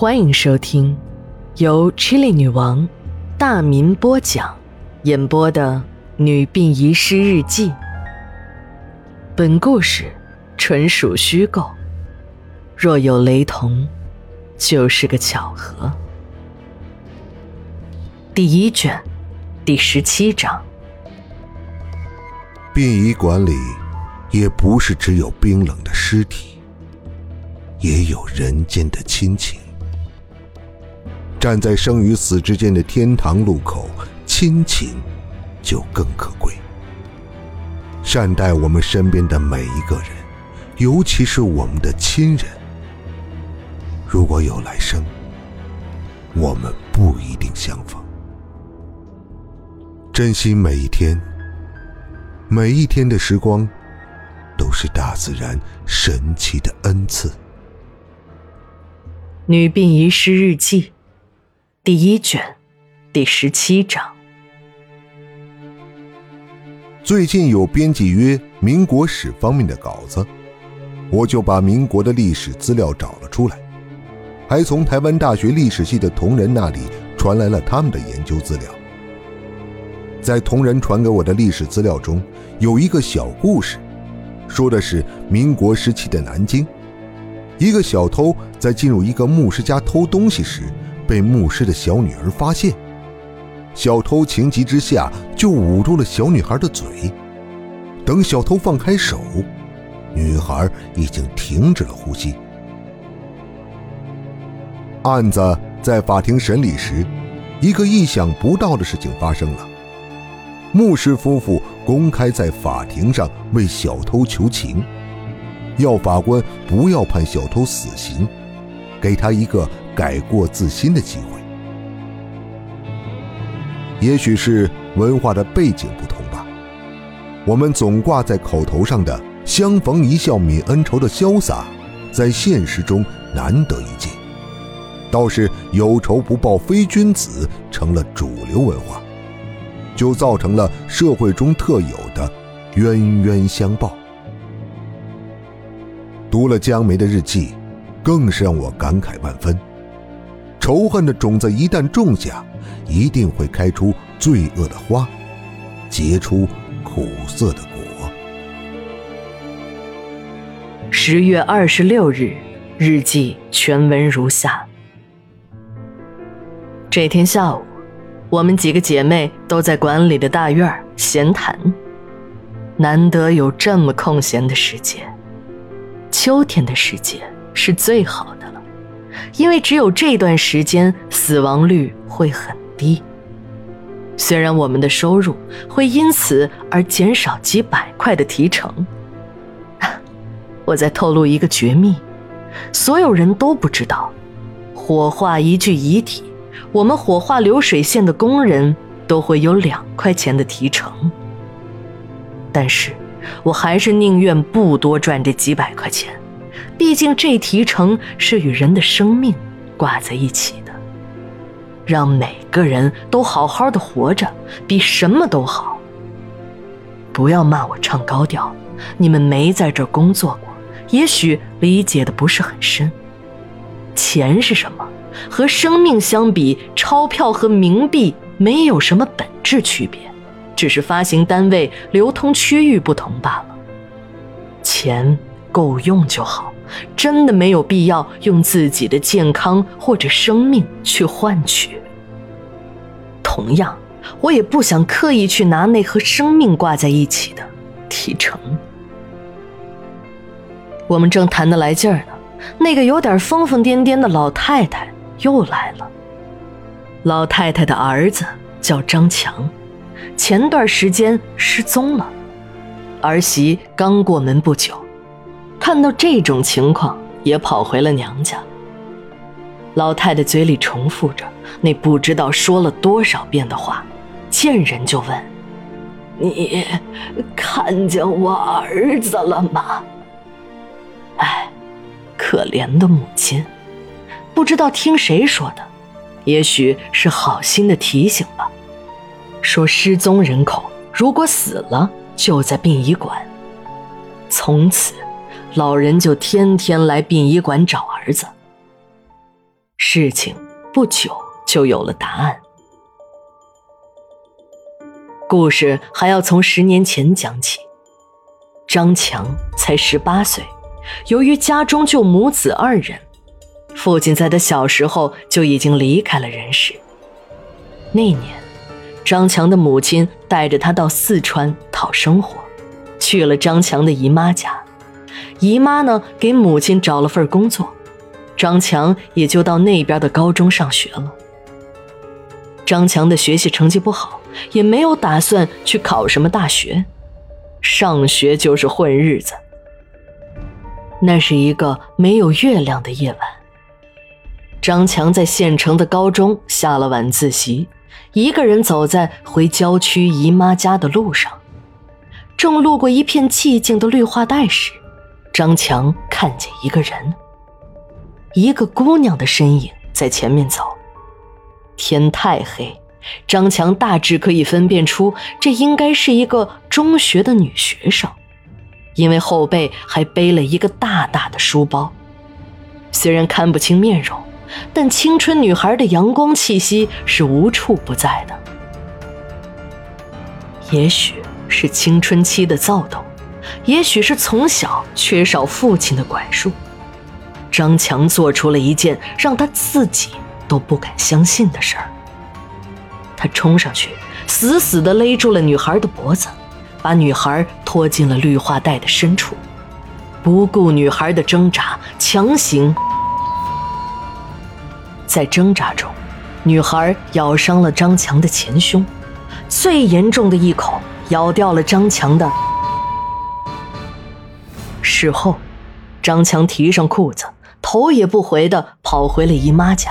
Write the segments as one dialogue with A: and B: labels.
A: 欢迎收听由 Chili 女王大民播讲、演播的《女病遗失日记》。本故事纯属虚构，若有雷同，就是个巧合。第一卷，第十七章。
B: 殡仪馆里，也不是只有冰冷的尸体，也有人间的亲情。站在生与死之间的天堂路口，亲情就更可贵。善待我们身边的每一个人，尤其是我们的亲人。如果有来生，我们不一定相逢。珍惜每一天，每一天的时光，都是大自然神奇的恩赐。
A: 女病遗失日记。第一卷，第十七章。
B: 最近有编辑约民国史方面的稿子，我就把民国的历史资料找了出来，还从台湾大学历史系的同仁那里传来了他们的研究资料。在同仁传给我的历史资料中，有一个小故事，说的是民国时期的南京，一个小偷在进入一个牧师家偷东西时。被牧师的小女儿发现，小偷情急之下就捂住了小女孩的嘴。等小偷放开手，女孩已经停止了呼吸。案子在法庭审理时，一个意想不到的事情发生了：牧师夫妇公开在法庭上为小偷求情，要法官不要判小偷死刑，给他一个。改过自新的机会，也许是文化的背景不同吧。我们总挂在口头上的“相逢一笑泯恩仇”的潇洒，在现实中难得一见。倒是“有仇不报非君子”成了主流文化，就造成了社会中特有的冤冤相报。读了江梅的日记，更是让我感慨万分。仇恨的种子一旦种下，一定会开出罪恶的花，结出苦涩的果。
A: 十月二十六日，日记全文如下：这天下午，我们几个姐妹都在馆里的大院闲谈，难得有这么空闲的时间。秋天的时间是最好的。因为只有这段时间，死亡率会很低。虽然我们的收入会因此而减少几百块的提成，我再透露一个绝密：所有人都不知道，火化一具遗体，我们火化流水线的工人都会有两块钱的提成。但是，我还是宁愿不多赚这几百块钱。毕竟这提成是与人的生命挂在一起的，让每个人都好好的活着，比什么都好。不要骂我唱高调，你们没在这工作过，也许理解的不是很深。钱是什么？和生命相比，钞票和冥币没有什么本质区别，只是发行单位、流通区域不同罢了。钱够用就好。真的没有必要用自己的健康或者生命去换取。同样，我也不想刻意去拿那和生命挂在一起的提成。我们正谈得来劲儿呢，那个有点疯疯癫癫的老太太又来了。老太太的儿子叫张强，前段时间失踪了，儿媳刚过门不久。看到这种情况，也跑回了娘家。老太太嘴里重复着那不知道说了多少遍的话，见人就问：“你看见我儿子了吗？”哎，可怜的母亲，不知道听谁说的，也许是好心的提醒吧。说失踪人口如果死了，就在殡仪馆。从此。老人就天天来殡仪馆找儿子。事情不久就有了答案。故事还要从十年前讲起。张强才十八岁，由于家中就母子二人，父亲在他小时候就已经离开了人世。那年，张强的母亲带着他到四川讨生活，去了张强的姨妈家。姨妈呢，给母亲找了份工作，张强也就到那边的高中上学了。张强的学习成绩不好。也没有打算去考什么大学，上学就是混日子。那是一个没有月亮的夜晚，张强在县城的高中下了晚自习，一个人走在回郊区姨妈家的路上，正路过一片寂静的绿化带时，张强看见一个人，一个姑娘的身影在前面走，天太黑。张强大致可以分辨出，这应该是一个中学的女学生，因为后背还背了一个大大的书包。虽然看不清面容，但青春女孩的阳光气息是无处不在的。也许是青春期的躁动，也许是从小缺少父亲的管束，张强做出了一件让他自己都不敢相信的事儿。他冲上去，死死地勒住了女孩的脖子，把女孩拖进了绿化带的深处，不顾女孩的挣扎，强行。在挣扎中，女孩咬伤了张强的前胸，最严重的一口咬掉了张强的。事后，张强提上裤子，头也不回的跑回了姨妈家。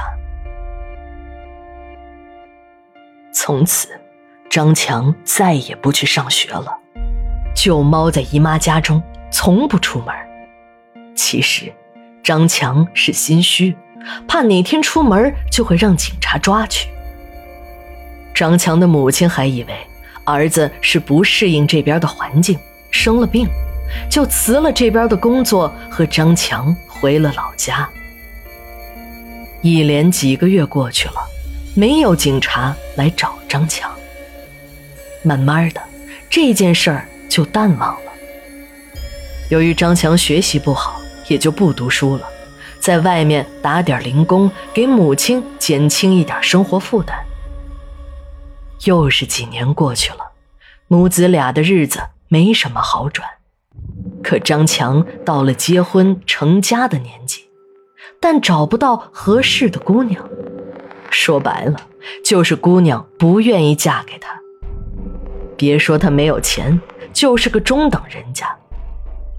A: 从此，张强再也不去上学了，就猫在姨妈家中，从不出门。其实，张强是心虚，怕哪天出门就会让警察抓去。张强的母亲还以为儿子是不适应这边的环境，生了病，就辞了这边的工作，和张强回了老家。一连几个月过去了。没有警察来找张强。慢慢的，这件事儿就淡忘了。由于张强学习不好，也就不读书了，在外面打点零工，给母亲减轻一点生活负担。又是几年过去了，母子俩的日子没什么好转。可张强到了结婚成家的年纪，但找不到合适的姑娘。说白了，就是姑娘不愿意嫁给他。别说他没有钱，就是个中等人家。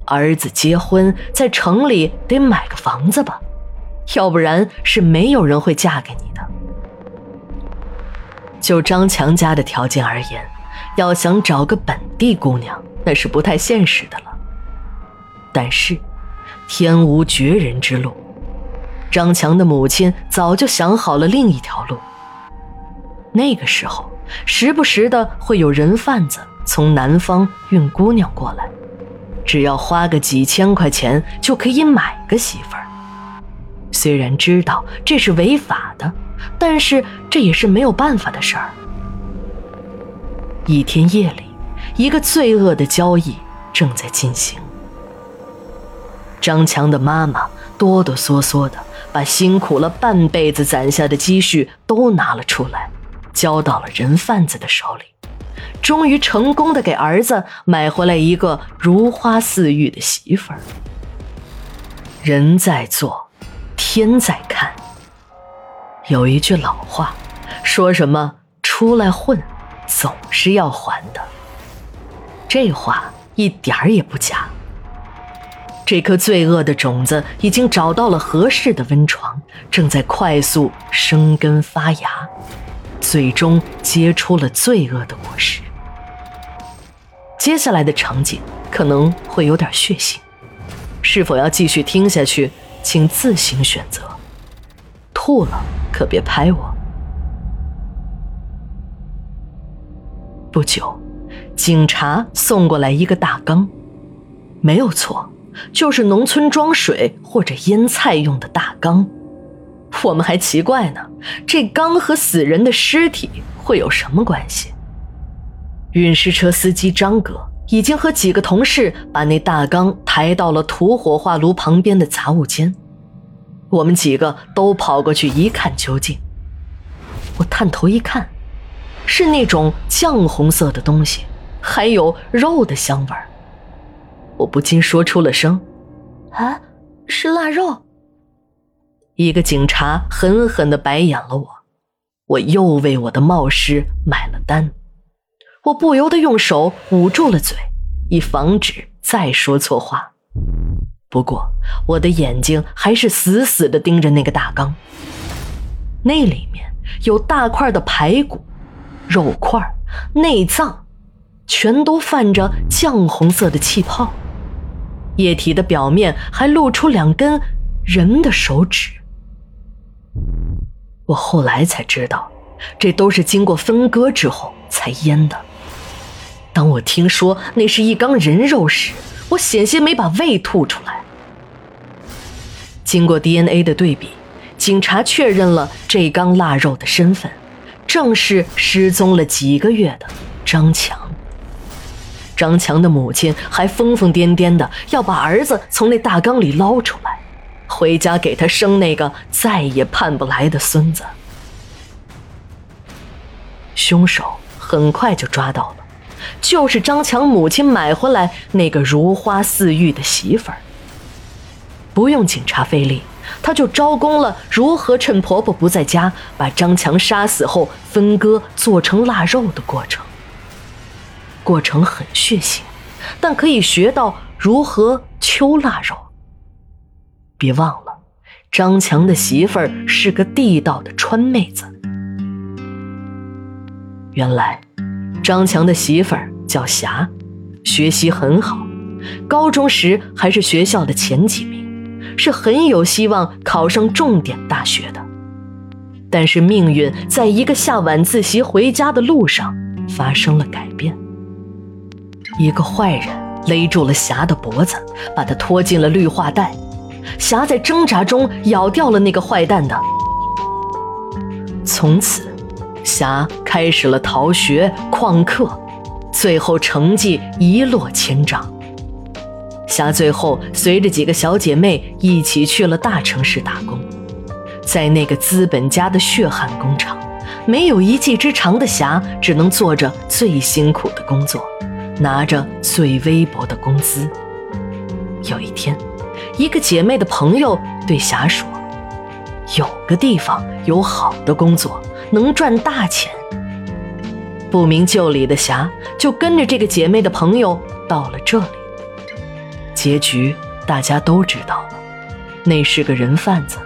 A: 儿子结婚在城里得买个房子吧，要不然是没有人会嫁给你的。就张强家的条件而言，要想找个本地姑娘，那是不太现实的了。但是，天无绝人之路。张强的母亲早就想好了另一条路。那个时候，时不时的会有人贩子从南方运姑娘过来，只要花个几千块钱就可以买个媳妇儿。虽然知道这是违法的，但是这也是没有办法的事儿。一天夜里，一个罪恶的交易正在进行。张强的妈妈哆哆嗦嗦的。把辛苦了半辈子攒下的积蓄都拿了出来，交到了人贩子的手里，终于成功的给儿子买回来一个如花似玉的媳妇儿。人在做，天在看。有一句老话，说什么出来混，总是要还的。这话一点儿也不假。这颗罪恶的种子已经找到了合适的温床，正在快速生根发芽，最终结出了罪恶的果实。接下来的场景可能会有点血腥，是否要继续听下去，请自行选择。吐了可别拍我。不久，警察送过来一个大缸，没有错。就是农村装水或者腌菜用的大缸，我们还奇怪呢，这缸和死人的尸体会有什么关系？运尸车司机张哥已经和几个同事把那大缸抬到了土火化炉旁边的杂物间，我们几个都跑过去一看究竟。我探头一看，是那种酱红色的东西，还有肉的香味儿。我不禁说出了声：“啊，是腊肉。”一个警察狠狠的白眼了我，我又为我的冒失买了单。我不由得用手捂住了嘴，以防止再说错话。不过我的眼睛还是死死的盯着那个大缸，那里面有大块的排骨、肉块、内脏，全都泛着酱红色的气泡，液体的表面还露出两根人的手指。我后来才知道，这都是经过分割之后才腌的。当我听说那是一缸人肉时，我险些没把胃吐出来。经过 DNA 的对比，警察确认了这缸腊肉的身份，正是失踪了几个月的张强。张强的母亲还疯疯癫癫的要把儿子从那大缸里捞出来。回家给他生那个再也盼不来的孙子。凶手很快就抓到了，就是张强母亲买回来那个如花似玉的媳妇儿。不用警察费力，他就招供了如何趁婆婆不在家把张强杀死后分割做成腊肉的过程。过程很血腥，但可以学到如何秋腊肉。别忘了，张强的媳妇儿是个地道的川妹子。原来，张强的媳妇儿叫霞，学习很好，高中时还是学校的前几名，是很有希望考上重点大学的。但是命运在一个下晚自习回家的路上发生了改变，一个坏人勒住了霞的脖子，把她拖进了绿化带。霞在挣扎中咬掉了那个坏蛋的。从此，霞开始了逃学、旷课，最后成绩一落千丈。霞最后随着几个小姐妹一起去了大城市打工，在那个资本家的血汗工厂，没有一技之长的霞只能做着最辛苦的工作，拿着最微薄的工资。有一天。一个姐妹的朋友对霞说：“有个地方有好的工作，能赚大钱。”不明就里的霞就跟着这个姐妹的朋友到了这里。结局大家都知道了，那是个人贩子，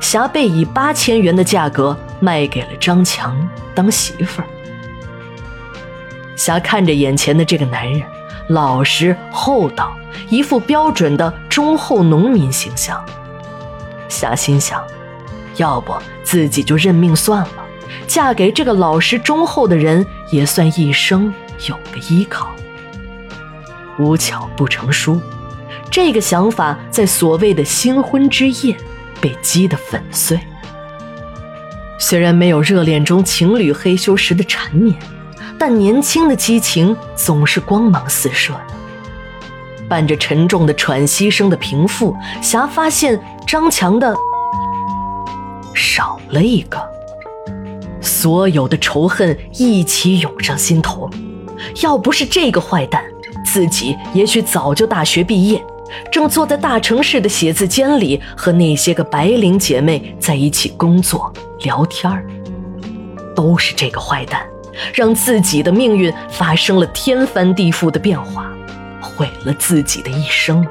A: 霞被以八千元的价格卖给了张强当媳妇儿。霞看着眼前的这个男人。老实厚道，一副标准的忠厚农民形象。霞心想，要不自己就认命算了，嫁给这个老实忠厚的人，也算一生有个依靠。无巧不成书，这个想法在所谓的新婚之夜被击得粉碎。虽然没有热恋中情侣嘿咻时的缠绵。但年轻的激情总是光芒四射的。伴着沉重的喘息声的平复，霞发现张强的少了一个，所有的仇恨一起涌上心头。要不是这个坏蛋，自己也许早就大学毕业，正坐在大城市的写字间里和那些个白领姐妹在一起工作聊天都是这个坏蛋。让自己的命运发生了天翻地覆的变化，毁了自己的一生。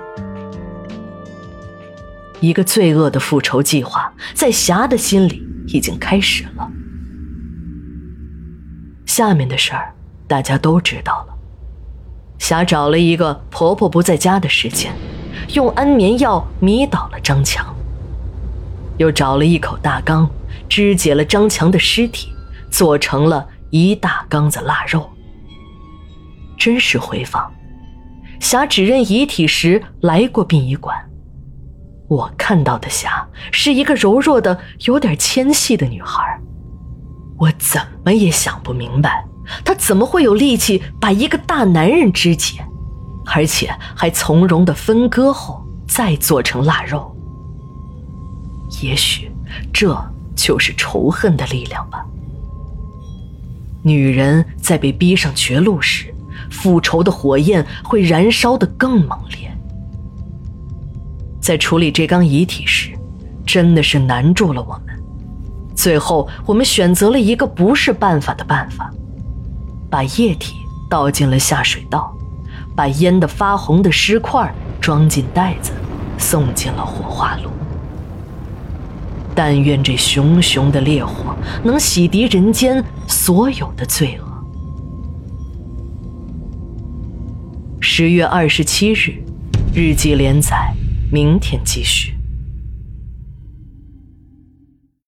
A: 一个罪恶的复仇计划在霞的心里已经开始了。下面的事儿大家都知道了。霞找了一个婆婆不在家的时间，用安眠药迷倒了张强，又找了一口大缸，肢解了张强的尸体，做成了。一大缸子腊肉，真实回放。霞指认遗体时来过殡仪馆，我看到的霞是一个柔弱的、有点纤细的女孩。我怎么也想不明白，她怎么会有力气把一个大男人肢解，而且还从容的分割后再做成腊肉。也许这就是仇恨的力量吧。女人在被逼上绝路时，复仇的火焰会燃烧得更猛烈。在处理这缸遗体时，真的是难住了我们。最后，我们选择了一个不是办法的办法，把液体倒进了下水道，把腌得发红的尸块装进袋子，送进了火化炉。但愿这熊熊的烈火能洗涤人间所有的罪恶。十月二十七日，日记连载，明天继续。